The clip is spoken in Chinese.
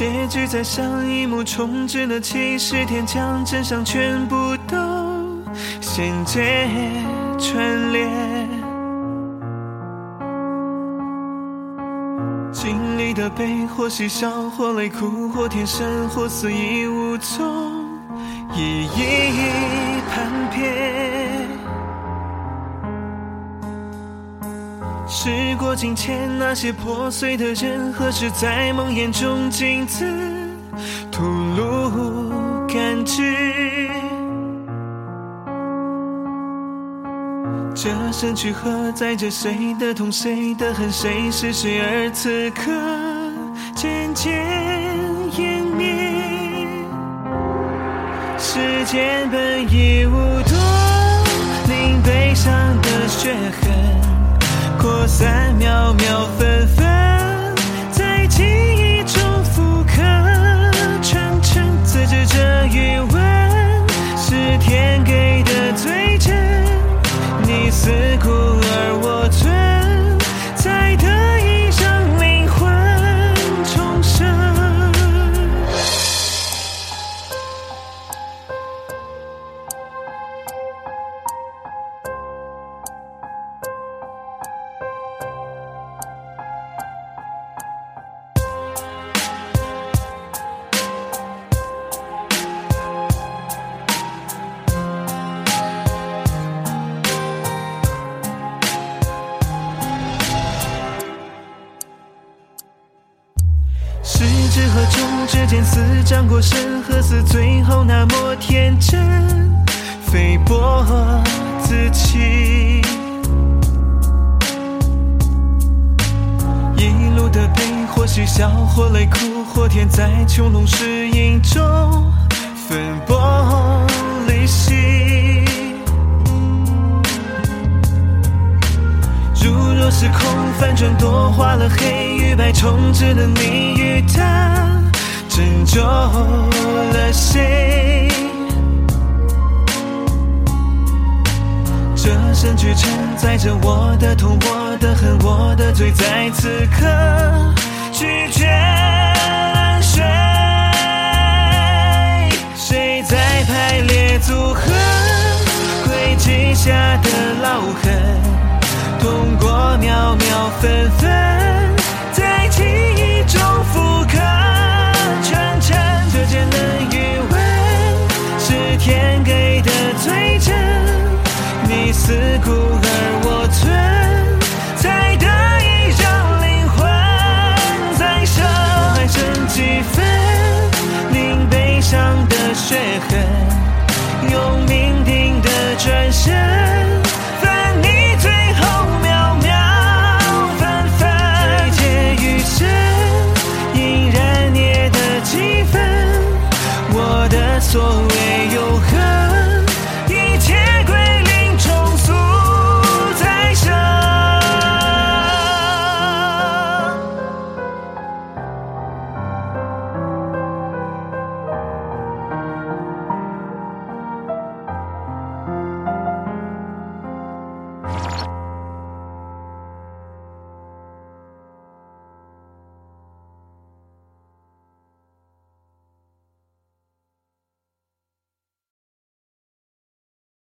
结局在上一幕重置了七十天，将真相全部都衔接串联。经历的悲或喜笑，或泪哭，或天生，或死亦无踪，一一判别。时过境迁，那些破碎的人，何时在梦魇中镜子吐露感知？这身躯何载着谁的痛，谁的恨，谁是谁？而此刻渐渐湮灭。时间本已无多，令悲伤的血痕。扩散，秒秒分终之间，似战过深和似最后那么天真，菲薄自弃。一路的悲，或喜笑，或泪哭，或天在穹窿石影中分崩离析。如若时空反转，多画了黑与白，重置了你与他，拯救了谁？这身躯承载着我的痛，我的恨，我的罪，在此刻拒绝烂睡。谁在排列组合轨迹下的烙痕？痛过秒秒分分。